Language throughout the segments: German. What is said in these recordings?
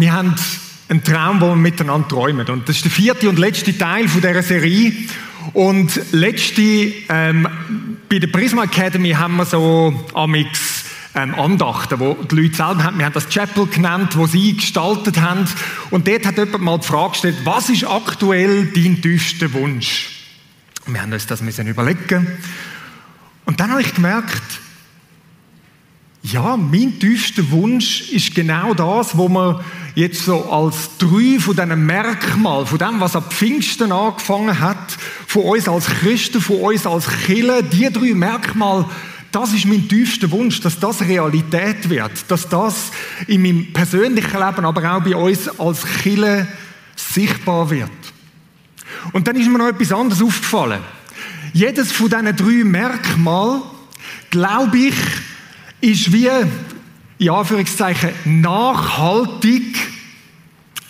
Wir haben einen Traum, wo wir miteinander träumen. Und das ist der vierte und letzte Teil von dieser Serie. Und letzte, ähm, bei der Prisma Academy haben wir so amix ähm, Andachten, wo die Leute selber haben. Wir haben das Chapel genannt, wo sie gestaltet haben. Und dort hat jemand mal die Frage gestellt, was ist aktuell dein tiefster Wunsch? Wir haben uns das müssen überlegen. Und dann habe ich gemerkt, ja, mein tiefster Wunsch ist genau das, wo man jetzt so als drei von diesen Merkmalen, von dem, was ab Pfingsten angefangen hat, von uns als Christen, von uns als Killer, die drei Merkmale, das ist mein tiefster Wunsch, dass das Realität wird, dass das in meinem persönlichen Leben, aber auch bei uns als Killer sichtbar wird. Und dann ist mir noch etwas anderes aufgefallen. Jedes von diesen drei Merkmalen, glaube ich, ist wie, in Anführungszeichen, nachhaltig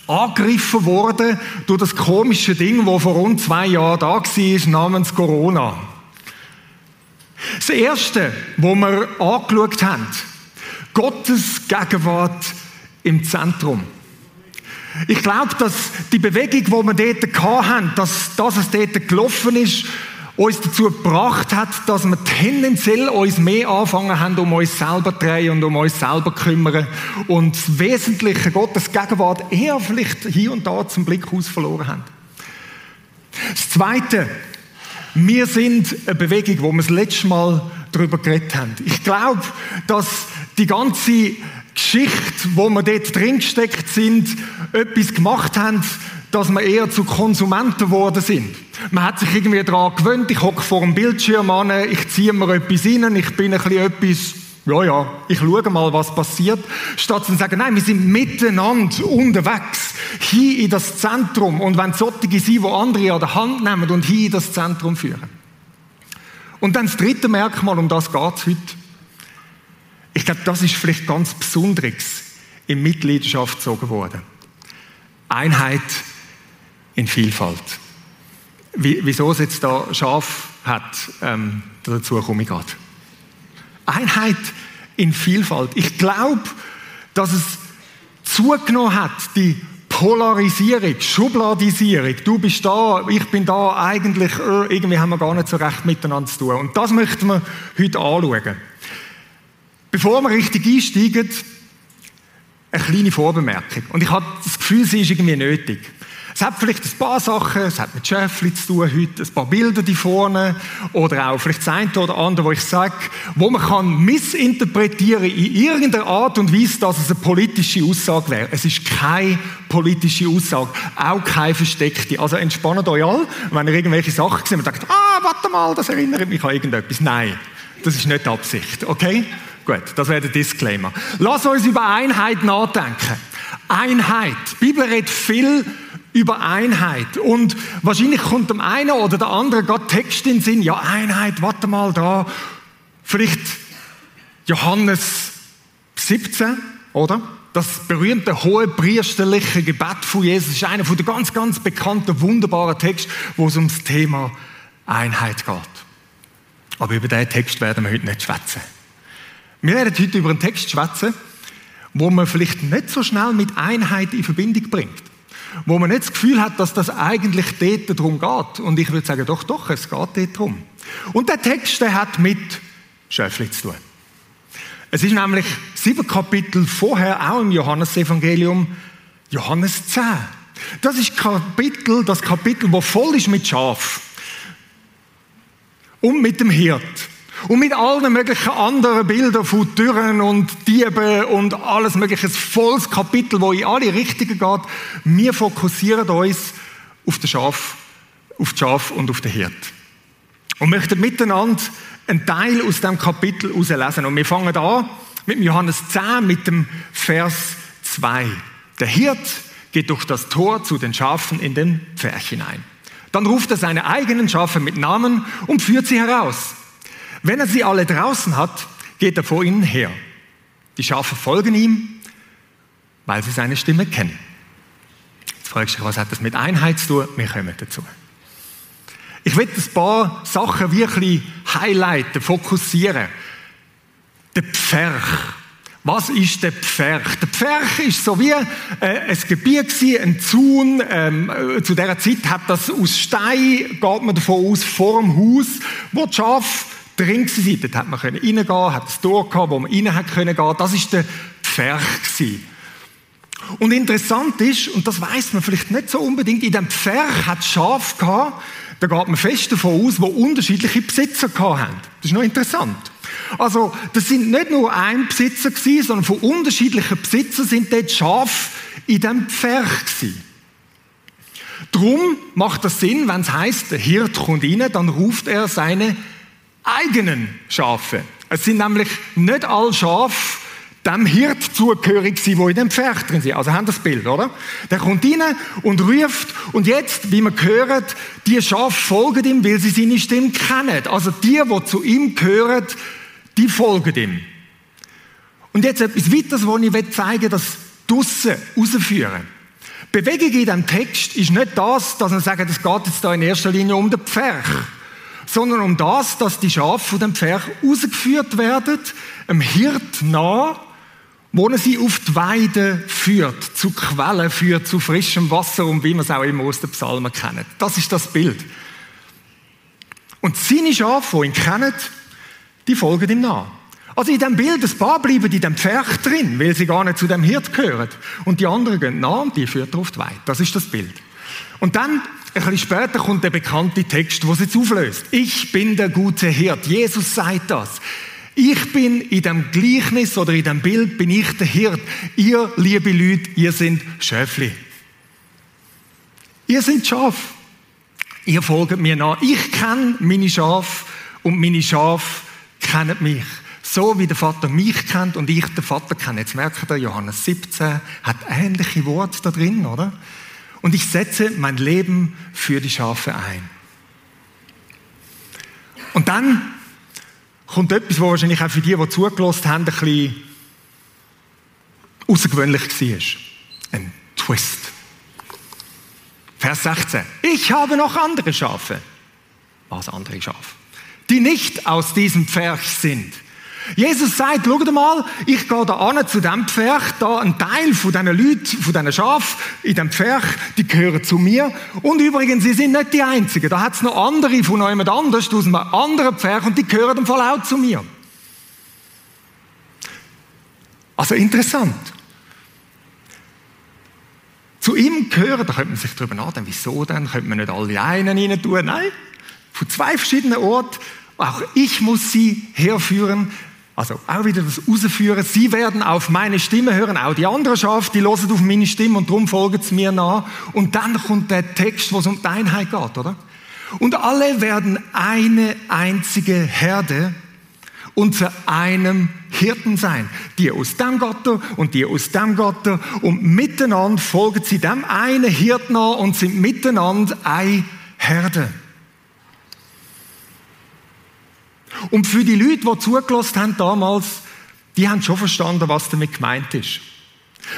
angegriffen worden durch das komische Ding, das vor rund zwei Jahren da war, namens Corona. Das Erste, wo wir angeschaut haben, Gottes Gegenwart im Zentrum. Ich glaube, dass die Bewegung, die wir dort hatten, dass, dass es dort gelaufen ist, uns dazu gebracht hat, dass wir tendenziell uns mehr anfangen haben, um uns selber zu drehen und um uns selber zu kümmern und das Wesentliche Gottes Gegenwart eher vielleicht hier und da zum Blick aus verloren haben. Das Zweite, wir sind eine Bewegung, wo wir das letzte Mal darüber geredet haben. Ich glaube, dass die ganze Geschichte, wo wir dort drin gesteckt sind, etwas gemacht haben, dass wir eher zu Konsumenten geworden sind. Man hat sich irgendwie daran gewöhnt, ich hocke vor dem Bildschirm an, ich ziehe mir etwas rein, ich bin ein bisschen etwas, ja, ja, ich schaue mal, was passiert, statt zu sagen, nein, wir sind miteinander unterwegs, hier in das Zentrum und wenn solche sind, die andere an der Hand nehmen und hier in das Zentrum führen. Und dann das dritte Merkmal, um das geht es heute. Ich glaube, das ist vielleicht ganz Besonderes in Mitgliedschaft gezogen worden. Einheit in Vielfalt. Wie, wieso es jetzt da scharf hat, ähm, dazu komme ich gerade. Einheit in Vielfalt. Ich glaube, dass es zugenommen hat, die Polarisierung, Schubladisierung. Du bist da, ich bin da, eigentlich, äh, irgendwie haben wir gar nicht so recht miteinander zu tun. Und das möchten wir heute anschauen. Bevor wir richtig einsteigen, eine kleine Vorbemerkung. Und ich habe das Gefühl, sie ist irgendwie nötig. Es hat vielleicht ein paar Sachen, es hat mit Schäfli zu tun heute, ein paar Bilder die vorne oder auch vielleicht das eine oder andere, wo ich sage, wo man kann missinterpretieren in irgendeiner Art und Weise, dass es eine politische Aussage wäre. Es ist keine politische Aussage, auch keine versteckte. Also entspannt euch alle, wenn ihr irgendwelche Sachen seht und sagt, ah, warte mal, das erinnert mich an irgendetwas. Nein, das ist nicht Absicht, okay? Gut, das wäre der Disclaimer. Lass uns über Einheit nachdenken. Einheit. Die Bibel redet viel über Einheit. Und wahrscheinlich kommt dem einen oder der anderen gerade Text in den Sinn, ja, Einheit, warte mal da. Vielleicht Johannes 17, oder? Das berühmte hohe priesterliche Gebet von Jesus ist einer von der ganz, ganz bekannten, wunderbaren Text, wo es ums Thema Einheit geht. Aber über diesen Text werden wir heute nicht schwätzen. Wir werden heute über einen Text schwätzen, wo man vielleicht nicht so schnell mit Einheit in Verbindung bringt wo man nicht das Gefühl hat, dass das eigentlich dort darum geht. Und ich würde sagen, doch, doch, es geht dort darum. Und der Text, der hat mit Schöfli zu tun. Es ist nämlich sieben Kapitel vorher, auch im Johannesevangelium, Johannes 10. Das ist Kapitel, das Kapitel, wo voll ist mit Schaf. Und mit dem Hirt. Und mit allen möglichen anderen Bildern von Türen und Dieben und alles mögliche, ein volles Kapitel, wo in alle Richtungen geht. Wir fokussieren uns auf das Schaf, auf das Schaf und auf den Hirt. Und möchten miteinander einen Teil aus dem Kapitel herauslesen. Und wir fangen an mit Johannes 10, mit dem Vers 2. Der Hirt geht durch das Tor zu den Schafen in den Pferch hinein. Dann ruft er seine eigenen Schafe mit Namen und führt sie heraus. Wenn er sie alle draußen hat, geht er vor ihnen her. Die Schafe folgen ihm, weil sie seine Stimme kennen. Jetzt fragst du dich, was hat das mit Einheit zu tun? Wir kommen dazu. Ich will ein paar Sachen wirklich highlighten, fokussieren. Der Pferch. Was ist der Pferch? Der Pferch ist so wie äh, ein Gebiet ein Zaun. Ähm, äh, zu dieser Zeit hat das aus Stein, geht man davon aus, vor dem Haus, wo die Schafe drin waren. Dort hat man reingehen können, hat ein Tor gehabt, wo man rein hat können. Das ist der Pferch gewesen. Und interessant ist, und das weiß man vielleicht nicht so unbedingt, in dem Pferch hat Schaf gehabt, da geht man fest davon aus, wo unterschiedliche Besitzer haben. Das ist noch interessant. Also, das sind nicht nur ein Besitzer gewesen, sondern von unterschiedlichen Besitzern sind dort Schafe in dem Pferch gewesen. Drum macht das Sinn, wenn es heißt, der Hirt kommt rein, dann ruft er seine eigenen Schafe. Es sind nämlich nicht alle Schafe dem Hirt zugehörig sind, wo in dem Pferd drin sind. Also haben das Bild, oder? Der kommt rein und ruft und jetzt, wie man hört, die Schafe folgen ihm, weil sie seine Stimme kennen. Also die, die zu ihm gehören, die folgen ihm. Und jetzt etwas weiteres, was ich zeigen will, das draussen rausführen. Bewegung in diesem Text ist nicht das, dass man sagt, es geht jetzt da in erster Linie um den Pferch, sondern um das, dass die Schafe von dem Pferch rausgeführt werden, einem Hirt nah, wo er sie auf die Weide führt, zu Quellen führt, zu frischem Wasser und wie man es auch immer aus den Psalmen kennt. Das ist das Bild. Und seine Schafe, die ihn kennen, die folgen ihm nach. Also in dem Bild, ein paar bleiben in dem Pferd drin, weil sie gar nicht zu dem Hirt gehören. Und die anderen gehen nach und die führt er auf die Weide. Das ist das Bild. Und dann, ein bisschen später, kommt der bekannte Text, wo es jetzt auflöst. Ich bin der gute Hirt. Jesus sagt das. Ich bin in dem Gleichnis oder in dem Bild bin ich der Hirt. Ihr, liebe Leute, ihr sind Schäfli. Ihr sind Schaf. Ihr folgt mir nach. Ich kenne meine Schaf und meine Schaf kennen mich. So wie der Vater mich kennt und ich den Vater kenne. Jetzt merkt ihr, Johannes 17 hat ähnliche Worte da drin, oder? Und ich setze mein Leben für die Schafe ein. Und dann kommt etwas, was wahrscheinlich auch für die, die zugelassen haben, ein bisschen außergewöhnlich war. Ein Twist. Vers 16. Ich habe noch andere Schafe. Was andere Schafe? Die nicht aus diesem Pferch sind. Jesus sagt, schau mal, ich gehe da an zu dem Pferch, da ein Teil von diesen Leuten, von diesen Schafen in dem Pferch, die gehören zu mir. Und übrigens, sie sind nicht die Einzigen. Da hat es noch andere von jemand anders, aus einem anderen Pferch, und die gehören im Fall auch zu mir. Also interessant. Zu ihm gehören, da könnte man sich darüber nachdenken, wieso denn? Könnte man nicht alle einen rein tun? Nein. Von zwei verschiedenen Orten. Auch ich muss sie herführen. Also auch wieder das Rausführen. Sie werden auf meine Stimme hören. Auch die anderen Schafe, die hören auf meine Stimme und darum folgen sie mir nach. Und dann kommt der Text, wo es um die Einheit geht, oder? Und alle werden eine einzige Herde unter einem Hirten sein. Die aus dem Gatter und die aus dem Gatter. Und miteinander folgen sie dem einen Hirten an und sind miteinander eine Herde. Und für die Leute, die zugelassen haben damals, die haben schon verstanden, was damit gemeint ist.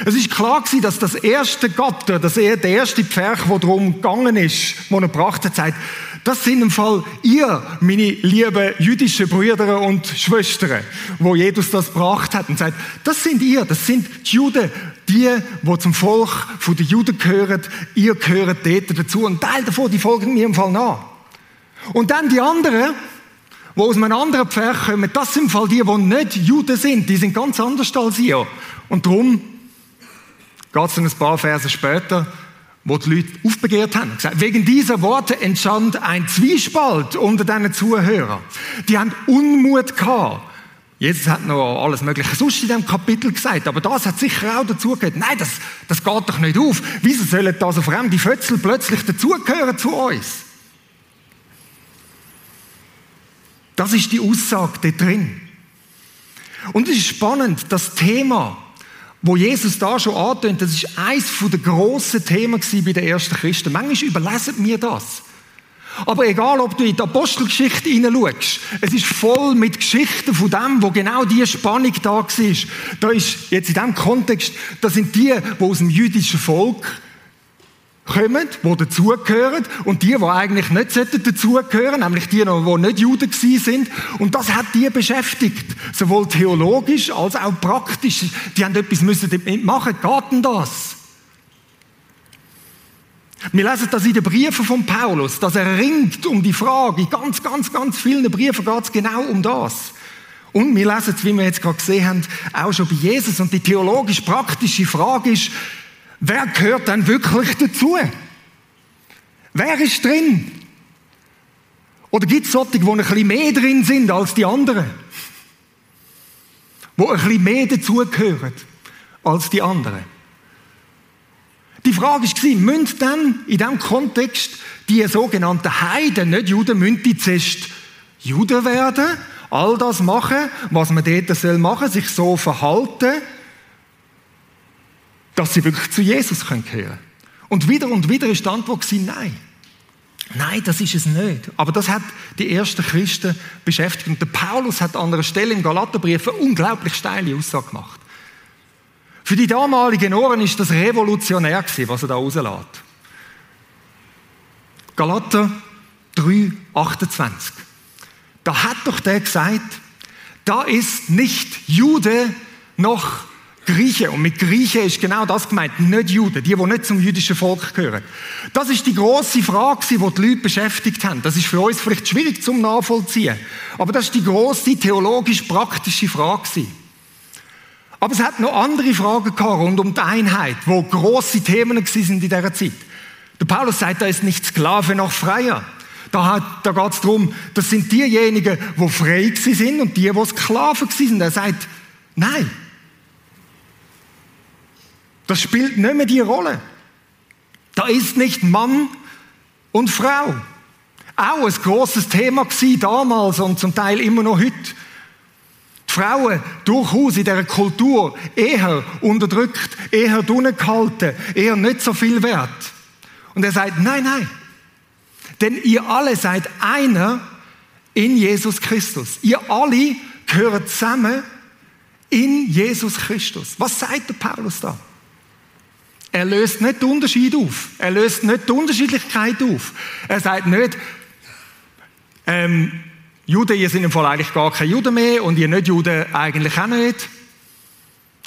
Es ist klar gewesen, dass das erste Gatter, das er, der erste Pferch, wo darum gegangen ist, wo er gebracht hat, sagt, das sind im Fall ihr, meine lieben jüdischen Brüder und Schwestern, wo Jesus das gebracht hat und sagt, das sind ihr, das sind die Juden, die, wo zum Volk von den Juden gehören, ihr gehört dort dazu und Teil davon, die folgen mir im Fall nach. Und dann die anderen, die aus einem anderen Pferd kommen, das sind im Fall die, die nicht Juden sind. Die sind ganz anders als ihr. Und darum geht es dann ein paar Verse später, wo die Leute aufbegehrt haben. Gesagt, wegen dieser Worte entstand ein Zwiespalt unter diesen Zuhörern. Die haben Unmut gehabt. Jesus hat noch alles Mögliche sonst in diesem Kapitel gesagt, aber das hat sicher auch dazu gehört. Nein, das, das geht doch nicht auf. Wieso sollen da so fremde Fötzel plötzlich dazugehören zu uns? Das ist die Aussage da drin. Und es ist spannend, das Thema, wo Jesus da schon antönt, das ist eins der grossen Themen bei den ersten Christen. Manchmal überlesen wir das. Aber egal, ob du in die Apostelgeschichte hineinschaust, es ist voll mit Geschichten von dem, wo genau diese Spannung da war. Da ist jetzt in diesem Kontext, das sind die, die aus dem jüdischen Volk kommen, die dazugehören und die, die eigentlich nicht dazugehören, nämlich die, die nicht Juden sind. Und das hat die beschäftigt, sowohl theologisch als auch praktisch. Die haben etwas müssen damit machen. Geht denn das? Wir lesen das in den Briefen von Paulus, dass er ringt um die Frage. In ganz, ganz, ganz vielen Briefen geht es genau um das. Und wir lesen es, wie wir jetzt gerade gesehen haben, auch schon bei Jesus. Und die theologisch-praktische Frage ist, wer gehört denn wirklich dazu? Wer ist drin? Oder gibt es solche, die ein bisschen mehr drin sind als die anderen? Die ein bisschen mehr dazugehören als die anderen? Die Frage war, müssen dann in diesem Kontext die sogenannten Heiden, nicht Juden, müssen die zuerst Juden werden, all das machen, was man dort soll machen, sich so verhalten, dass sie wirklich zu Jesus gehören können. Und wieder und wieder ist die Antwort nein. Nein, das ist es nicht. Aber das hat die ersten Christen beschäftigt. Und der Paulus hat an einer Stelle im Galaterbrief eine unglaublich steile Aussage gemacht. Für die damaligen Ohren ist das revolutionär gewesen, was er da rauslässt. Galater 3, 28. Da hat doch der gesagt, da ist nicht Jude noch Grieche. Und mit Grieche ist genau das gemeint, nicht Juden, die, die nicht zum jüdischen Volk gehören. Das ist die große Frage, die die Leute beschäftigt haben. Das ist für uns vielleicht schwierig zum Nachvollziehen. Aber das ist die große theologisch-praktische Frage. Aber es hat noch andere Fragen gehabt rund um die Einheit, wo große Themen sind in dieser Zeit. Der Paulus sagt, da ist nicht Sklave noch Freier. Da, da geht es darum, das sind diejenigen, die frei sind und die, die Sklaven sind. Er sagt, nein. Das spielt nicht mehr die Rolle. Da ist nicht Mann und Frau. Auch ein großes Thema damals und zum Teil immer noch heute. Frauen durchaus in dieser Kultur eher unterdrückt, eher drinnen gehalten, eher nicht so viel wert. Und er sagt, nein, nein. Denn ihr alle seid einer in Jesus Christus. Ihr alle gehört zusammen in Jesus Christus. Was sagt der Paulus da? Er löst nicht den Unterschied auf. Er löst nicht die Unterschiedlichkeit auf. Er sagt nicht, ähm, Juden, ihr sind im Fall eigentlich gar keine Juden mehr und ihr Nicht-Juden eigentlich auch nicht.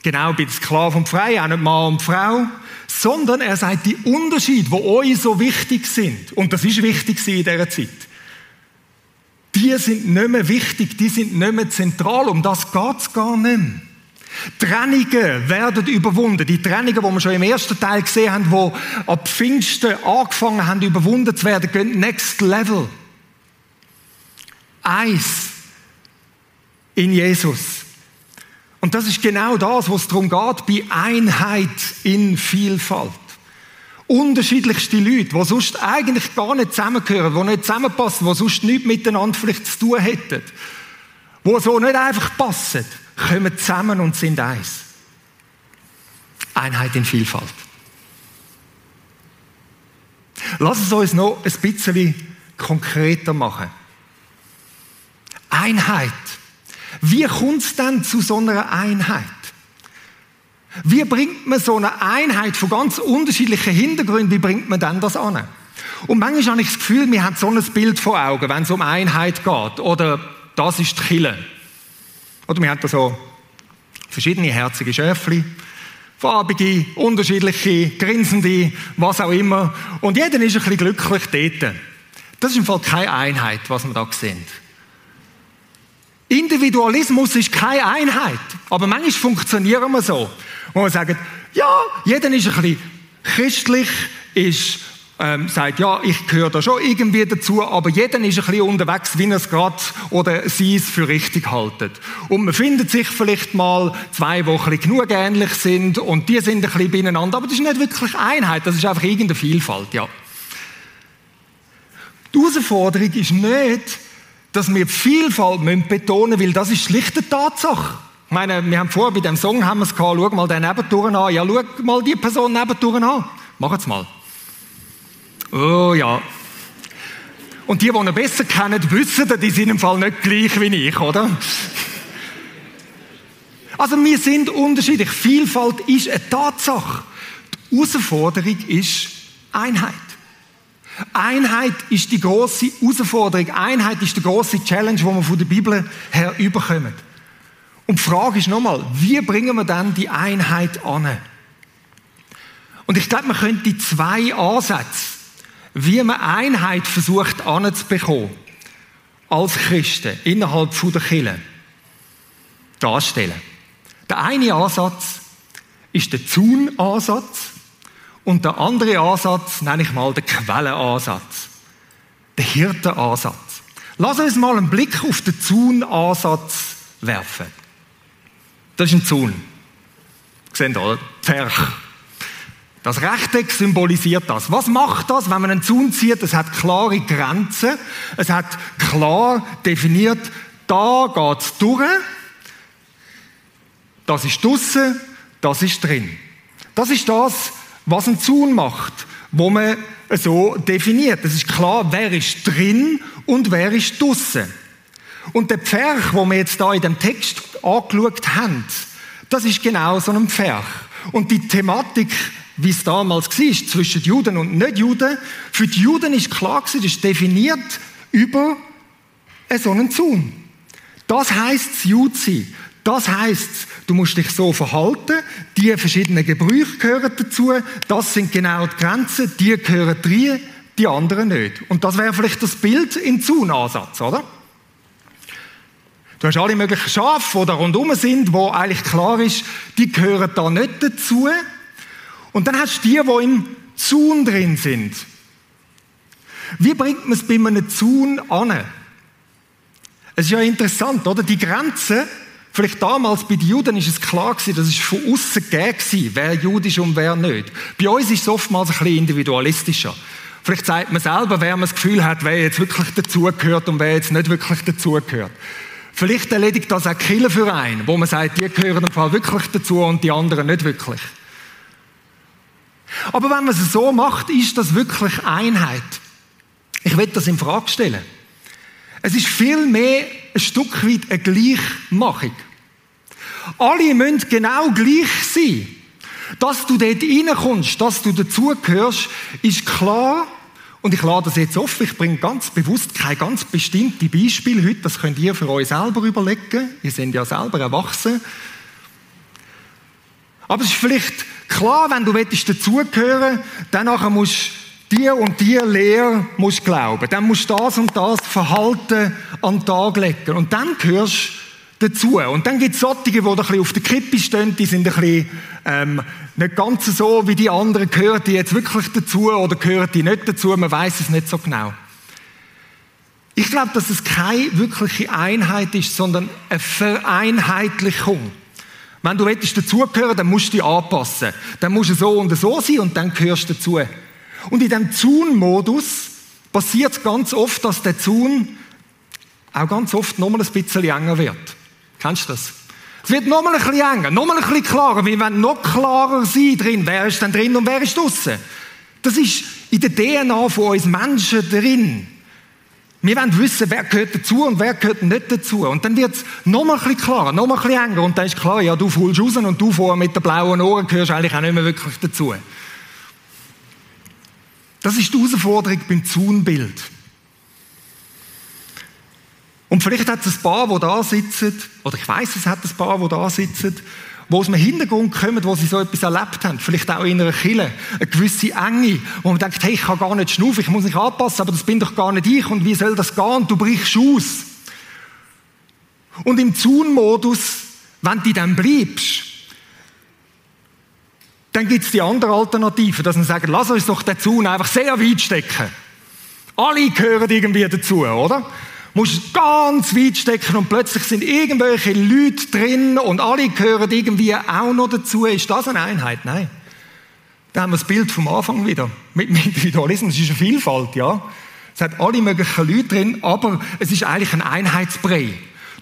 Genau, bei Sklaven und Freien, auch nicht Mann und Frau. Sondern er sagt die Unterschiede, die euch so wichtig sind. Und das ist wichtig in dieser Zeit. Die sind nicht mehr wichtig, die sind nicht mehr zentral. Um das geht es gar nicht mehr. Trennungen werden überwunden. Die Trennungen, die wir schon im ersten Teil gesehen haben, die ab Pfingsten angefangen haben, überwunden zu werden, gehen next level eins in Jesus. Und das ist genau das, was es darum geht, bei Einheit in Vielfalt. Unterschiedlichste Leute, die sonst eigentlich gar nicht zusammengehören, die nicht zusammenpassen, die sonst nichts miteinander vielleicht zu tun hätten, die so nicht einfach passen, kommen zusammen und sind eins. Einheit in Vielfalt. Lass es uns noch ein bisschen konkreter machen. Einheit. Wie kommt es denn zu so einer Einheit? Wie bringt man so eine Einheit von ganz unterschiedlichen Hintergründen, wie bringt man denn das an? Und manchmal habe ich das Gefühl, wir haben so ein Bild vor Augen, wenn es um Einheit geht. Oder das ist die Kille. Oder wir haben da so verschiedene herzige Schöfli, farbige, unterschiedliche, grinsende, was auch immer. Und jeder ist ein bisschen glücklich dort. Das ist im Fall keine Einheit, was wir da sehen. Individualismus ist keine Einheit. Aber manchmal funktionieren wir so. Wo wir sagen, ja, jeder ist ein bisschen christlich, ist, ähm, sagt, ja, ich gehöre da schon irgendwie dazu, aber jeder ist ein bisschen unterwegs, wie er es gerade oder sie es für richtig haltet. Und man findet sich vielleicht mal zwei, die ein bisschen genug ähnlich sind und die sind ein bisschen beieinander, aber das ist nicht wirklich Einheit, das ist einfach irgendeine Vielfalt, ja. Die Herausforderung ist nicht, dass wir die Vielfalt betonen müssen, weil das ist schlicht eine Tatsache. Ich meine, wir haben vorher bei dem Song haben wir es gehabt, schau mal den Nebentouren an. Ja, schau mal die Person Nebentouren an. Macht's mal. Oh ja. Und die, die ihn besser kennen, wissen, die sind im Fall nicht gleich wie ich, oder? Also wir sind unterschiedlich. Vielfalt ist eine Tatsache. Die Herausforderung ist Einheit. Einheit ist die große Herausforderung. Einheit ist die große Challenge, die wir von der Bibel her überkommen. Und die Frage ist nochmal, wie bringen wir dann die Einheit an? Und ich glaube, man könnte zwei Ansätze, wie man Einheit versucht anzubekommen, als Christen innerhalb der Kirche, darstellen. Der eine Ansatz ist der Zaun-Ansatz und der andere Ansatz nenne ich mal den Quellenansatz, der Hirtenansatz. Lass uns mal einen Blick auf den Zaun-Ansatz werfen. Das ist ein Zaun. Seht ihr, Pferch. Das Rechteck symbolisiert das. Was macht das, wenn man einen Zaun zieht? Es hat klare Grenzen. Es hat klar definiert, da geht's durch das ist draussen, das ist drin. Das ist das, was ein Zaun macht, wo man so definiert. Es ist klar, wer ist drin und wer ist draussen. Und der Pferch, wo wir jetzt da in dem Text angeschaut haben, das ist genau so ein Pferch. Und die Thematik, wie es damals war, zwischen Juden und Nicht-Juden, für die Juden ist klar das ist definiert über so einen Zaun. Das heisst das Judsein. Das heißt, du musst dich so verhalten. Die verschiedenen Gebrüche gehören dazu. Das sind genau die Grenzen. Die gehören rein, die anderen nicht. Und das wäre vielleicht das Bild im Zaunansatz, oder? Du hast alle möglichen Schafe, die da rundherum sind, wo eigentlich klar ist, die gehören da nicht dazu. Und dann hast du die, die im Zaun drin sind. Wie bringt man es bei einem Zaun an? Es ist ja interessant, oder? Die Grenzen Vielleicht damals bei den Juden ist es klar gewesen, das ist von außen gegeben, wer jüdisch und wer nicht. Bei uns ist es oftmals ein bisschen individualistischer. Vielleicht sagt man selber, wer man das Gefühl hat, wer jetzt wirklich dazugehört und wer jetzt nicht wirklich dazugehört. Vielleicht erledigt das auch Killenverein, wo man sagt, die gehören im Fall wirklich dazu und die anderen nicht wirklich. Aber wenn man es so macht, ist das wirklich Einheit. Ich will das in Frage stellen. Es ist viel mehr ein Stück weit eine Gleichmachung. Alle müssen genau gleich sein. Dass du dort reinkommst, dass du dazugehörst, ist klar. Und ich lade das jetzt offen. Ich bringe ganz bewusst kein ganz bestimmtes Beispiel heute. Das könnt ihr für euch selber überlegen. Ihr seid ja selber erwachsen. Aber es ist vielleicht klar, wenn du dazugehören willst, dann musst du die und die Lehre musst glauben. Dann musst du das und das Verhalten an den Tag legen. Und dann gehörst dazu. Und dann gibt es solche, die ein bisschen auf der Kippe stehen, die sind ein bisschen ähm, nicht ganz so wie die anderen. Gehören die jetzt wirklich dazu oder gehören die nicht dazu? Man weiß es nicht so genau. Ich glaube, dass es keine wirkliche Einheit ist, sondern eine Vereinheitlichung. Wenn du dazugehören, dann musst du dich anpassen. Dann musst du so und so sein und dann gehörst du dazu. Und in diesem Zaun-Modus passiert es ganz oft, dass der Zaun auch ganz oft nochmal ein bisschen enger wird. Kennst du das? Es wird nochmal ein bisschen enger, nochmal ein bisschen klarer. Wir wollen noch klarer sein drin. Wer ist denn drin und wer ist draußen? Das ist in der DNA von uns Menschen drin. Wir wollen wissen, wer gehört dazu und wer gehört nicht dazu. Und dann wird es nochmal ein bisschen klarer, nochmal ein bisschen enger. Und dann ist klar, ja, du fühlst raus und du vorher mit den blauen Ohren gehörst eigentlich auch nicht mehr wirklich dazu. Das ist die Herausforderung beim Zaunbild. Und vielleicht hat es ein paar, die da sitzen, oder ich weiß, es hat ein paar, die da sitzen, wo aus dem Hintergrund kommen, wo sie so etwas erlebt haben, vielleicht auch in einer Kille, eine gewisse Enge, wo man denkt, hey, ich kann gar nicht schnaufen, ich muss mich anpassen, aber das bin doch gar nicht ich und wie soll das gehen? Du brichst aus. Und im Zaun-Modus, wenn du dann bleibst, dann gibt es die andere Alternative, dass man sagt, lass uns doch den Zaun einfach sehr weit stecken. Alle gehören irgendwie dazu, oder? Musst ganz weit stecken und plötzlich sind irgendwelche Leute drin und alle gehören irgendwie auch noch dazu. Ist das eine Einheit? Nein. Da haben wir das Bild vom Anfang wieder. Mit dem Individualismus. Es ist eine Vielfalt, ja. Es hat alle möglichen Leute drin, aber es ist eigentlich ein Einheitsbrei.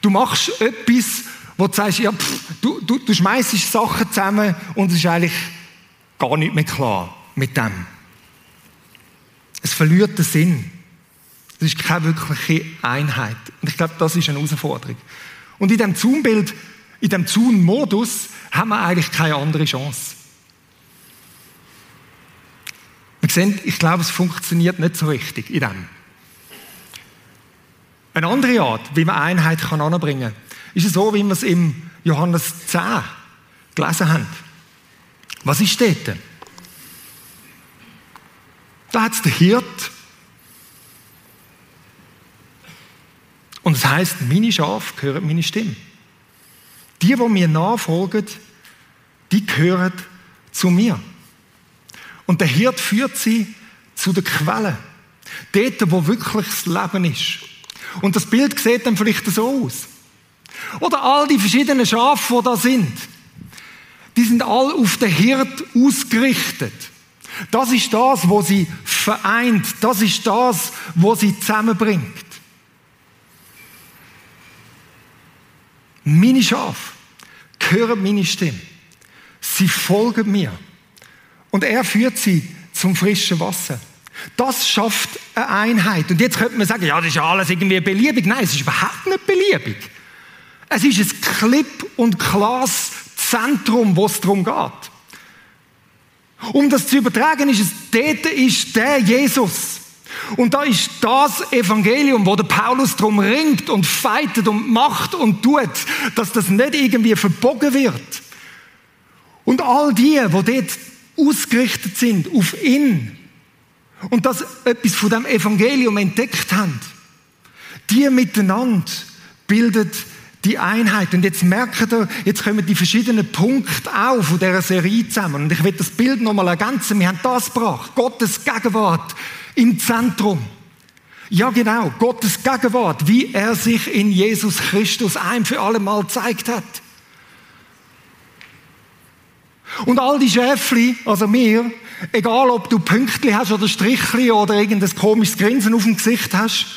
Du machst etwas, wo du sagst, ja, pff, du, du, du schmeißt Sachen zusammen und es ist eigentlich gar nicht mehr klar mit dem. Es verliert den Sinn. Es ist keine wirkliche Einheit. Und ich glaube, das ist eine Herausforderung. Und in dem Zoom-Bild, in dem Zoom-Modus, haben wir eigentlich keine andere Chance. Wir sehen, ich glaube, es funktioniert nicht so richtig in dem. Eine andere Art, wie man Einheit kann anbringen kann, ist so, wie wir es im Johannes 10 gelesen haben. Was ist dort? Da hat es den Hirt. Und es heißt, meine Schafe hören meine Stimme. Die, die mir nachfolgen, die gehören zu mir. Und der Hirt führt sie zu der Quelle. Dort, wo wirklich das Leben ist. Und das Bild sieht dann vielleicht so aus. Oder all die verschiedenen Schafe, die da sind, die sind all auf den Hirt ausgerichtet. Das ist das, was sie vereint. Das ist das, was sie zusammenbringt. Meine Schafe hören meine Stimme. Sie folgen mir. Und er führt sie zum frischen Wasser. Das schafft eine Einheit. Und jetzt könnte man sagen, ja, das ist ja alles irgendwie beliebig. Nein, es ist überhaupt nicht beliebig. Es ist ein klipp und klares Zentrum, wo es darum geht. Um das zu übertragen, ist es, dort ist der Jesus. Und da ist das Evangelium, wo der Paulus drum ringt und feitet und macht und tut, dass das nicht irgendwie verbogen wird. Und all die, wo dort ausgerichtet sind auf ihn und das etwas von dem Evangelium entdeckt haben, die miteinander bildet die Einheit. Und jetzt merkt ihr, jetzt kommen die verschiedenen Punkte auch von dieser Serie zusammen. Und ich will das Bild nochmal ergänzen. Wir haben das gebracht. Gottes Gegenwart im Zentrum. Ja, genau. Gottes Gegenwart, wie er sich in Jesus Christus ein für alle Mal gezeigt hat. Und all die Schäfli, also mir, egal ob du Pünktli hast oder Strichli oder irgendein komisches Grinsen auf dem Gesicht hast,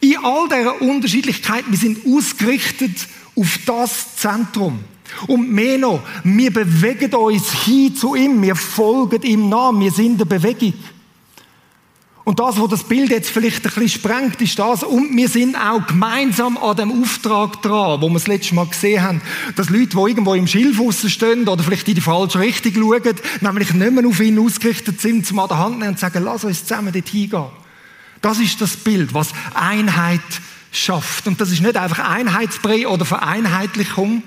in all dieser Unterschiedlichkeit, wir sind ausgerichtet auf das Zentrum. Und mehr noch, wir bewegen uns hin zu ihm, wir folgen ihm nach, wir sind in der Bewegung. Und das, was das Bild jetzt vielleicht ein bisschen sprengt, ist das, und wir sind auch gemeinsam an dem Auftrag dran, wo wir das letzte Mal gesehen haben, dass Leute, die irgendwo im Schilf stehen oder vielleicht in die falsche Richtung schauen, nämlich nicht mehr auf ihn ausgerichtet sind, zum an der Hand nehmen und sagen, lass uns zusammen dort hingehen. Das ist das Bild, was Einheit schafft. Und das ist nicht einfach Einheitsbrei oder Vereinheitlichung,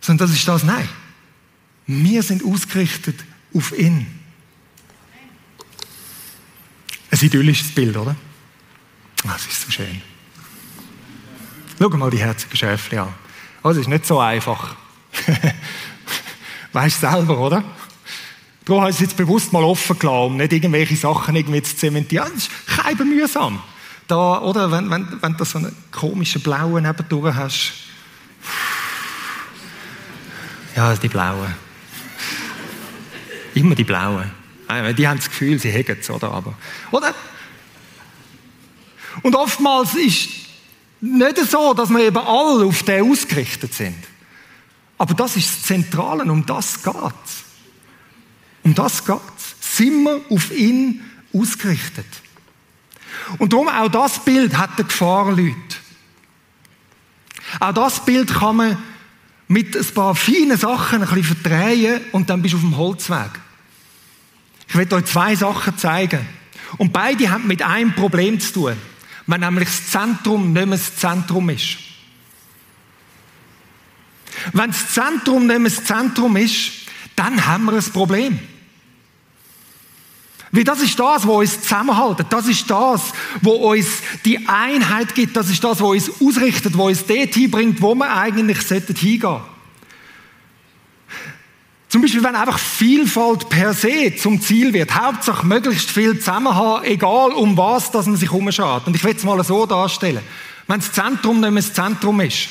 sondern das ist das, nein. Wir sind ausgerichtet auf ihn. Ein idyllisches Bild, oder? Das ist so schön. Schau mal die herzigen Schäfchen an. Also, es ist nicht so einfach. weißt du selber, oder? Du hast es jetzt bewusst mal offen gelassen, nicht irgendwelche Sachen irgendwie zu zementieren. Das ist kein mühsam. Da, oder, wenn, wenn, wenn du so einen komischen blauen nebendurch hast. Ja, die blauen. Immer die blauen. Die haben das Gefühl, sie hegen es, oder? Aber, oder? Und oftmals ist nicht so, dass wir eben alle auf den ausgerichtet sind. Aber das ist das Zentrale, um das geht es. Um das geht. Sind wir auf ihn ausgerichtet? Und darum auch das Bild hat eine Gefahr, Leute. Auch das Bild kann man mit ein paar feinen Sachen ein bisschen verdrehen und dann bist du auf dem Holzweg. Ich werde euch zwei Sachen zeigen. Und beide haben mit einem Problem zu tun. Wenn nämlich das Zentrum nicht mehr das Zentrum ist. Wenn das Zentrum nicht mehr das Zentrum ist, dann haben wir ein Problem. Weil das ist das, was uns zusammenhaltet. Das ist das, was uns die Einheit gibt. Das ist das, was uns ausrichtet, was uns dort hinbringt, wo wir eigentlich hingehen sollten. Zum Beispiel, wenn einfach Vielfalt per se zum Ziel wird. Hauptsache möglichst viel zusammen haben, egal um was, dass man sich umschaut. Und ich will es mal so darstellen. Wenn das Zentrum nicht mehr das Zentrum ist.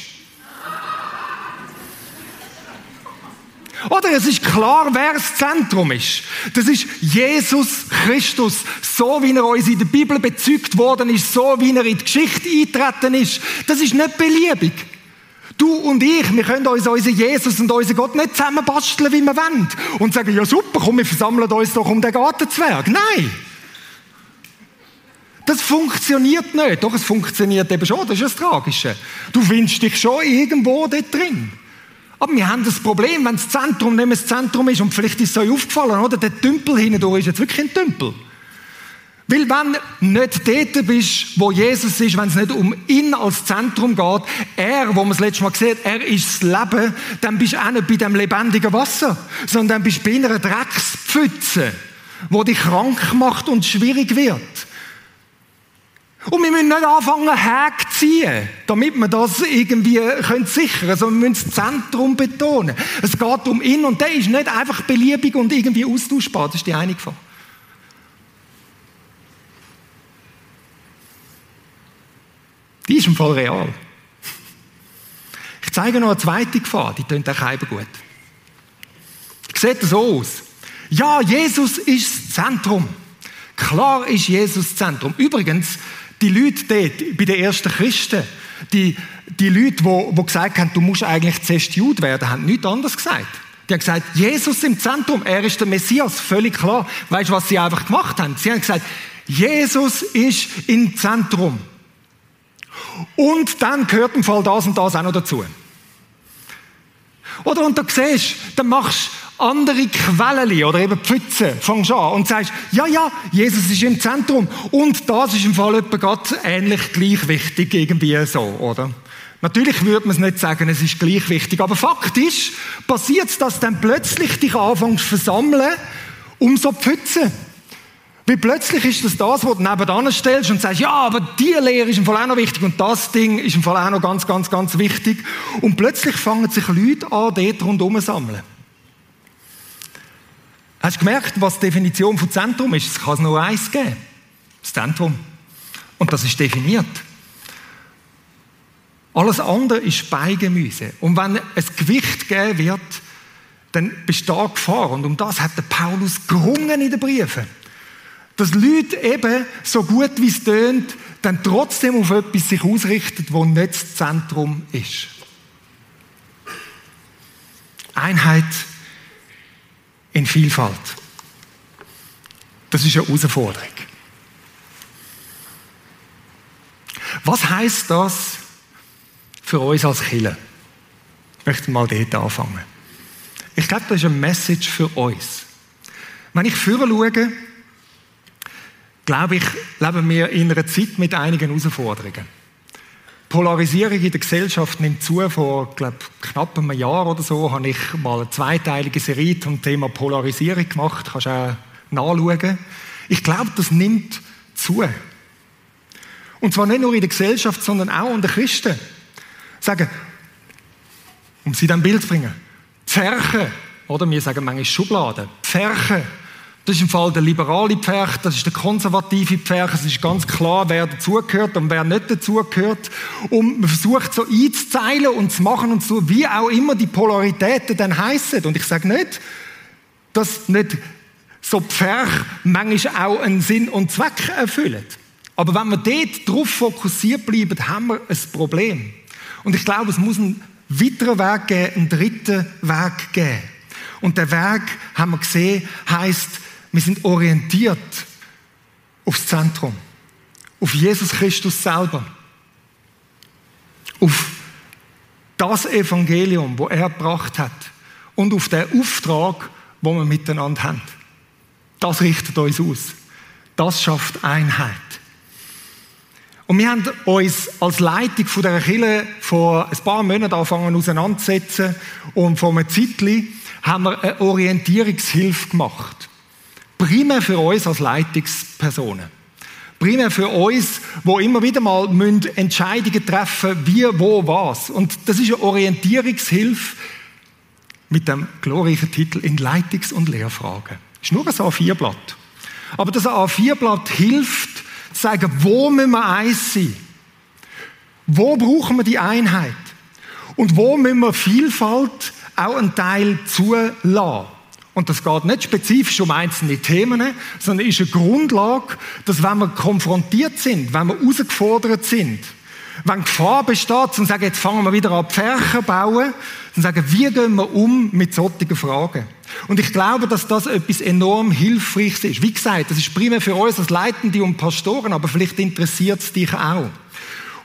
Oder es ist klar, wer das Zentrum ist. Das ist Jesus Christus. So wie er uns in der Bibel bezeugt worden ist, so wie er in die Geschichte eintreten ist. Das ist nicht beliebig. Du und ich, wir können uns unseren Jesus und unseren Gott nicht zusammenbasteln, wie wir wollen. Und sagen, ja super, komm, wir versammeln uns doch um den Gartenzwerg. Nein! Das funktioniert nicht. Doch, es funktioniert eben schon, das ist das Tragische. Du findest dich schon irgendwo dort drin. Aber wir haben das Problem, wenn das Zentrum nicht mehr das Zentrum ist, und vielleicht ist es euch aufgefallen, oder? Der Tümpel hinten ist jetzt wirklich ein Tümpel. Weil wenn nicht dort bist, wo Jesus ist, wenn es nicht um ihn als Zentrum geht, er, wo man das letzte Mal gesehen er ist das Leben, dann bist du auch nicht bei dem lebendigen Wasser, sondern dann bist du bei einer Dreckspfütze, wo dich krank macht und schwierig wird. Und wir müssen nicht anfangen, Häke ziehen, damit wir das irgendwie sichern können, sondern wir müssen das Zentrum betonen. Es geht um ihn und der ist nicht einfach beliebig und irgendwie austauschbar. Das ist die eine Gefahr. Die ist im Fall real. Ich zeige noch eine zweite Gefahr, die tönt auch eben gut. Sieht so aus. Ja, Jesus ist das Zentrum. Klar ist Jesus das Zentrum. Übrigens, die Leute dort, bei den ersten Christen, die, die Leute, die, die gesagt haben, du musst eigentlich zuerst Jude werden, haben nichts anderes gesagt. Die haben gesagt, Jesus im Zentrum, er ist der Messias, völlig klar. Weißt du, was sie einfach gemacht haben? Sie haben gesagt, Jesus ist im Zentrum. Und dann gehört im Fall das und das auch noch dazu. Oder und du siehst, dann machst andere Quellen oder eben Pfütze von an und sagst, ja, ja, Jesus ist im Zentrum und das ist im Fall etwa gerade ähnlich gleich wichtig, irgendwie so, oder? Natürlich würde man es nicht sagen, es ist gleich wichtig, aber faktisch passiert es, dass dann plötzlich dich anfängst zu versammeln um so Pfütze. Weil plötzlich ist das das, was du nebenan stellst und sagst, ja, aber die Lehre ist im Fall auch noch wichtig und das Ding ist im Fall auch noch ganz, ganz, ganz wichtig. Und plötzlich fangen sich Leute an, dort rundherum zu sammeln. Hast du gemerkt, was die Definition von Zentrum ist? Es kann nur eins geben. Das Zentrum. Und das ist definiert. Alles andere ist Beigemüse. Und wenn es Gewicht geben wird, dann besteht Gefahr. Und um das hat der Paulus gerungen in den Briefen. Dass Leute eben, so gut wie es tönt, dann trotzdem auf etwas sich ausrichten, wo nicht das Zentrum ist. Einheit in Vielfalt. Das ist eine Herausforderung. Was heißt das für uns als Killer? Ich möchte mal dort anfangen. Ich glaube, das ist eine Message für uns. Wenn ich vorher schaue, glaube ich, leben wir in einer Zeit mit einigen Herausforderungen. Polarisierung in der Gesellschaft nimmt zu. Vor glaub, knapp einem Jahr oder so habe ich mal eine zweiteilige Serie zum Thema Polarisierung gemacht. Kannst auch nachschauen. Ich glaube, das nimmt zu. Und zwar nicht nur in der Gesellschaft, sondern auch unter Christen. Sagen, um sie dann Bild zu bringen, Pferche, oder wir sagen manchmal Schubladen, Pferche das ist im Fall der liberale Pferch, das ist der konservative Pferch. Es ist ganz klar, wer dazugehört und wer nicht dazugehört. Und man versucht so einzuzeilen und zu machen und so, wie auch immer die Polaritäten dann heissen. Und ich sage nicht, dass nicht so Pferch manchmal auch einen Sinn und Zweck erfüllen. Aber wenn wir dort drauf fokussiert bleiben, haben wir ein Problem. Und ich glaube, es muss einen weiteren Weg geben, einen dritten Weg geben. Und der Weg, haben wir gesehen, heißt wir sind orientiert aufs Zentrum, auf Jesus Christus selber, auf das Evangelium, wo er gebracht hat und auf den Auftrag, wo wir miteinander haben. Das richtet uns aus. Das schafft Einheit. Und wir haben uns als Leitung von der Kirche vor ein paar Monaten angefangen auseinanderzusetzen und vor einem Zeitchen haben wir eine Orientierungshilfe gemacht. Primär für uns als Leitungspersonen. Primär für uns, wo immer wieder mal Entscheidungen treffen wie, wo, was. Und das ist eine Orientierungshilfe mit dem glorreichen Titel in Leitungs- und Lehrfragen. Das ist nur ein A4-Blatt. Aber das A4-Blatt hilft, zu sagen, wo müssen wir eins sein? Wo brauchen wir die Einheit? Und wo müssen wir Vielfalt auch einen Teil zulassen. Und das geht nicht spezifisch um einzelne Themen, sondern ist eine Grundlage, dass wenn wir konfrontiert sind, wenn wir herausgefordert sind, wenn Gefahr besteht, zu sagen, jetzt fangen wir wieder an, Pferchen bauen, dann sagen, wie gehen wir um mit solchen Fragen? Und ich glaube, dass das etwas enorm Hilfreiches ist. Wie gesagt, das ist primär für uns als Leitende und Pastoren, aber vielleicht interessiert es dich auch.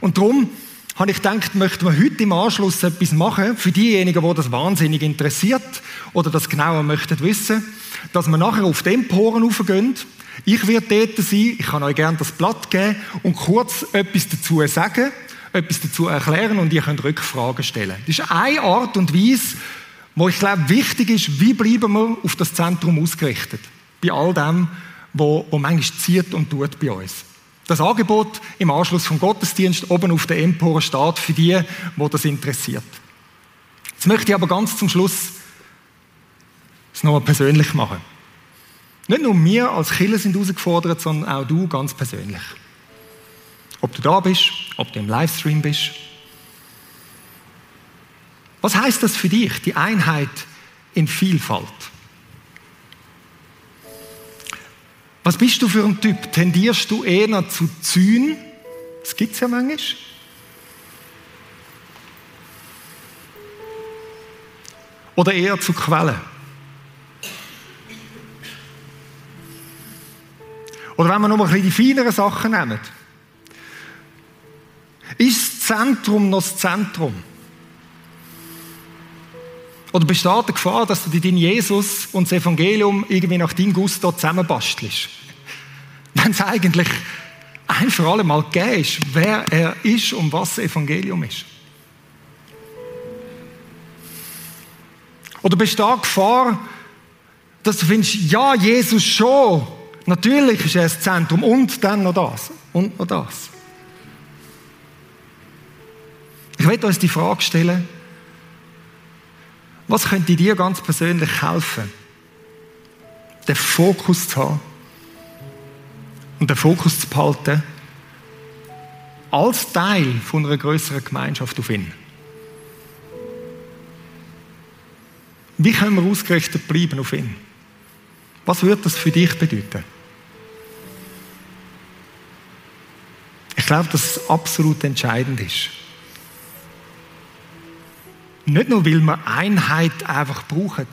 Und darum habe ich gedacht, möchten wir heute im Anschluss etwas machen für diejenigen, die das wahnsinnig interessiert oder das genauer möchten wissen, dass wir nachher auf die Emporen raufgehen. Ich werde dort sein, ich kann euch gerne das Blatt geben und kurz etwas dazu sagen etwas dazu erklären und ihr könnt Rückfragen stellen. Das ist eine Art und Weise, wo ich glaube, wichtig ist, wie bleiben wir auf das Zentrum ausgerichtet. Bei all dem, wo, wo manchmal zieht und tut bei uns. Das Angebot im Anschluss vom Gottesdienst oben auf der Empore steht für die, wo das interessiert. Jetzt möchte ich aber ganz zum Schluss es nochmal persönlich machen. Nicht nur wir als Killer sind herausgefordert, sondern auch du ganz persönlich. Ob du da bist, ob du im Livestream bist. Was heißt das für dich, die Einheit in Vielfalt? Was bist du für ein Typ? Tendierst du eher zu Zün? Das gibt es ja manchmal. Oder eher zu Quellen? Oder wenn wir noch ein bisschen die feineren Sachen nehmen. Ist das Zentrum noch das Zentrum? Oder besteht die Gefahr, dass du dein Jesus und das Evangelium irgendwie nach deinem Gusto zusammenbastelst? Wenn es eigentlich ein für alle Mal gegeben ist, wer er ist und was das Evangelium ist. Oder besteht die Gefahr, dass du findest, ja, Jesus schon, natürlich ist er das Zentrum und dann noch das und noch das. Ich möchte uns die Frage stellen, was könnte dir ganz persönlich helfen, den Fokus zu haben und den Fokus zu behalten als Teil von einer größeren Gemeinschaft auf ihn? Wie können wir ausgerichtet bleiben auf ihn? Was würde das für dich bedeuten? Ich glaube, dass es absolut entscheidend ist. Nicht nur, weil wir Einheit einfach brauchen,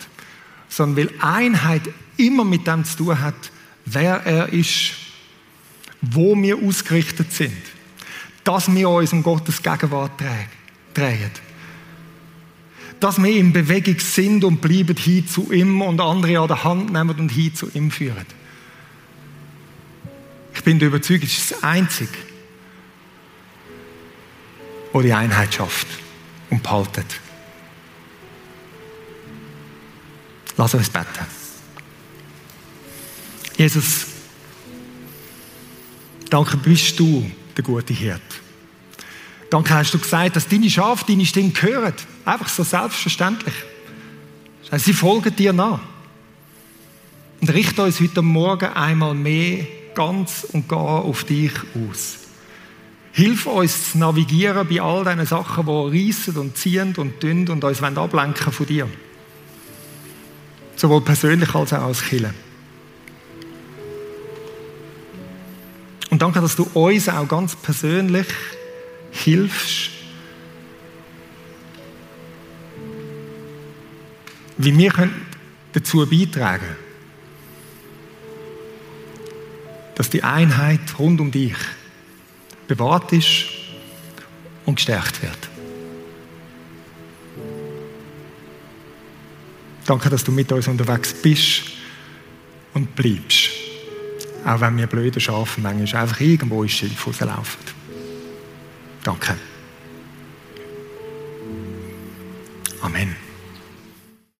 sondern weil Einheit immer mit dem zu tun hat, wer er ist, wo wir ausgerichtet sind, dass wir uns um Gottes Gegenwart tragen, dass wir in Bewegung sind und bleiben hin zu ihm und andere an der Hand nehmen und hin zu ihm führen. Ich bin der Überzeugung, es ist das Einzige, die Einheit schafft und behaltet. Lass uns beten. Jesus, danke bist du der gute Hirt. Danke hast du gesagt, dass deine Schafe deine Stimme hören. Einfach so selbstverständlich. Sie folgen dir nach. Und richte uns heute Morgen einmal mehr ganz und gar auf dich aus. Hilf uns zu navigieren bei all diesen Sachen, die reissen und ziehen und dünn und uns ablenken von dir sowohl persönlich als auch als Killer. Und danke, dass du uns auch ganz persönlich hilfst, wie wir dazu beitragen können, dass die Einheit rund um dich bewahrt ist und gestärkt wird. Danke, dass du mit uns unterwegs bist und bleibst. Auch wenn wir blöde Schafe manchmal einfach irgendwo ins Schilf rauslaufen. Danke. Amen.